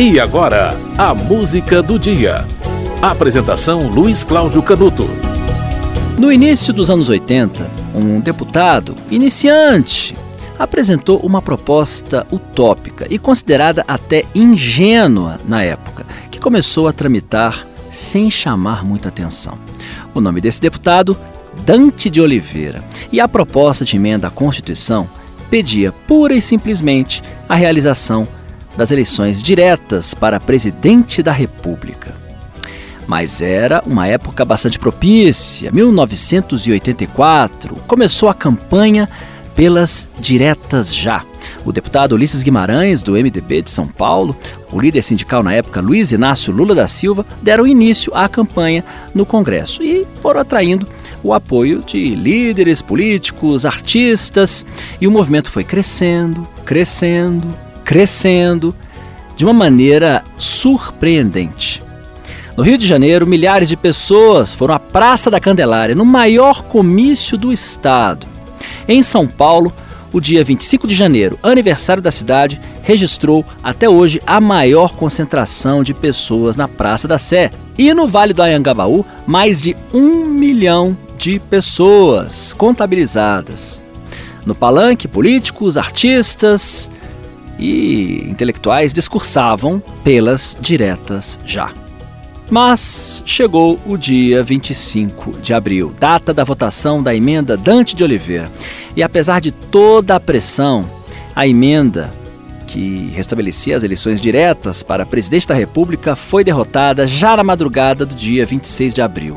E agora, a música do dia. Apresentação Luiz Cláudio Canuto. No início dos anos 80, um deputado iniciante apresentou uma proposta utópica e considerada até ingênua na época, que começou a tramitar sem chamar muita atenção. O nome desse deputado, Dante de Oliveira, e a proposta de emenda à Constituição pedia pura e simplesmente a realização das eleições diretas para presidente da República. Mas era uma época bastante propícia. 1984 começou a campanha pelas diretas já. O deputado Ulisses Guimarães, do MDB de São Paulo, o líder sindical na época, Luiz Inácio Lula da Silva, deram início à campanha no Congresso e foram atraindo o apoio de líderes políticos, artistas, e o movimento foi crescendo, crescendo, crescendo de uma maneira surpreendente. No Rio de Janeiro, milhares de pessoas foram à Praça da Candelária, no maior comício do estado. Em São Paulo, o dia 25 de janeiro, aniversário da cidade, registrou até hoje a maior concentração de pessoas na Praça da Sé. E no Vale do Anhangabaú, mais de um milhão de pessoas contabilizadas. No palanque, políticos, artistas, e intelectuais discursavam pelas diretas já. Mas chegou o dia 25 de abril, data da votação da emenda Dante de Oliveira. E apesar de toda a pressão, a emenda que restabelecia as eleições diretas para presidente da República foi derrotada já na madrugada do dia 26 de abril.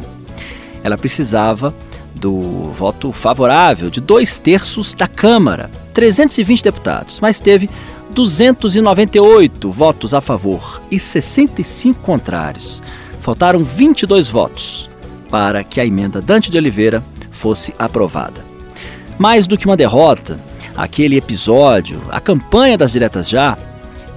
Ela precisava do voto favorável de dois terços da Câmara, 320 deputados, mas teve 298 votos a favor e 65 contrários. Faltaram 22 votos para que a emenda Dante de Oliveira fosse aprovada. Mais do que uma derrota, aquele episódio, a campanha das diretas já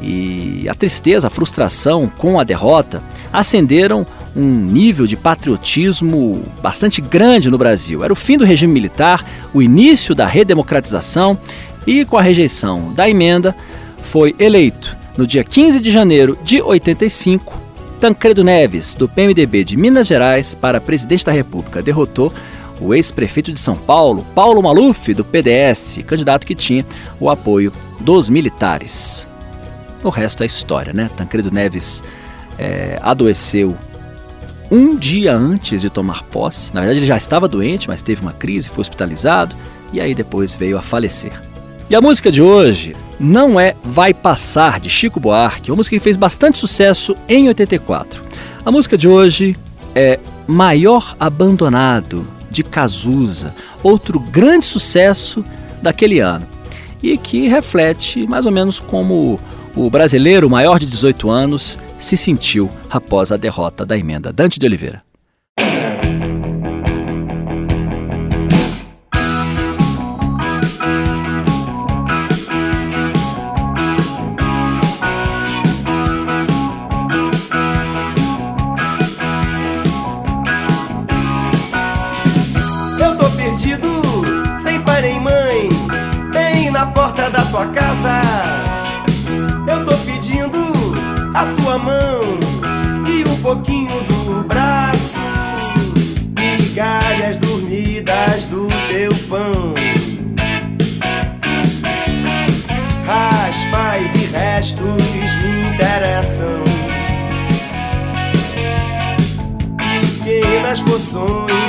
e a tristeza, a frustração com a derrota acenderam um nível de patriotismo bastante grande no Brasil. Era o fim do regime militar, o início da redemocratização e com a rejeição da emenda, foi eleito no dia 15 de janeiro de 85. Tancredo Neves, do PMDB de Minas Gerais, para presidente da República, derrotou o ex-prefeito de São Paulo, Paulo Maluf, do PDS, candidato que tinha o apoio dos militares. O resto é história, né? Tancredo Neves é, adoeceu um dia antes de tomar posse. Na verdade, ele já estava doente, mas teve uma crise, foi hospitalizado e aí depois veio a falecer. E a música de hoje não é Vai Passar, de Chico Buarque, uma música que fez bastante sucesso em 84. A música de hoje é Maior Abandonado, de Cazuza, outro grande sucesso daquele ano, e que reflete mais ou menos como o brasileiro maior de 18 anos se sentiu após a derrota da emenda Dante de Oliveira. Tua casa. Eu tô pedindo a tua mão e um pouquinho do braço, migalhas dormidas do teu pão. Raspas e restos me interessam. Pequenas poções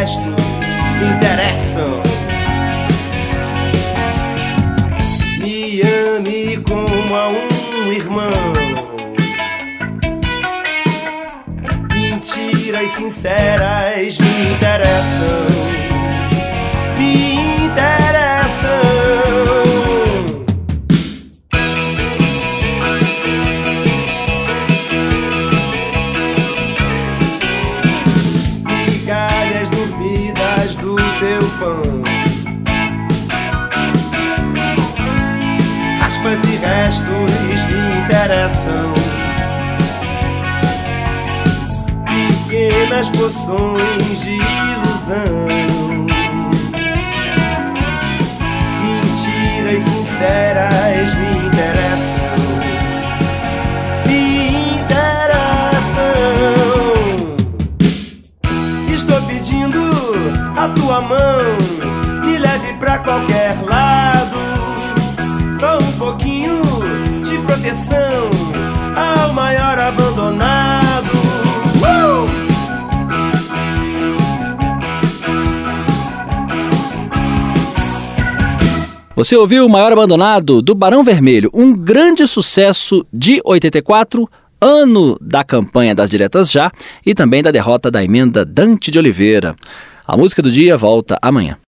restos me interessam. Me ame como a um irmão. Mentiras sinceras me interessam. Me E restos me interessam. Pequenas poções de Você ouviu O Maior Abandonado do Barão Vermelho, um grande sucesso de 84, ano da campanha das diretas já e também da derrota da emenda Dante de Oliveira. A música do dia volta amanhã.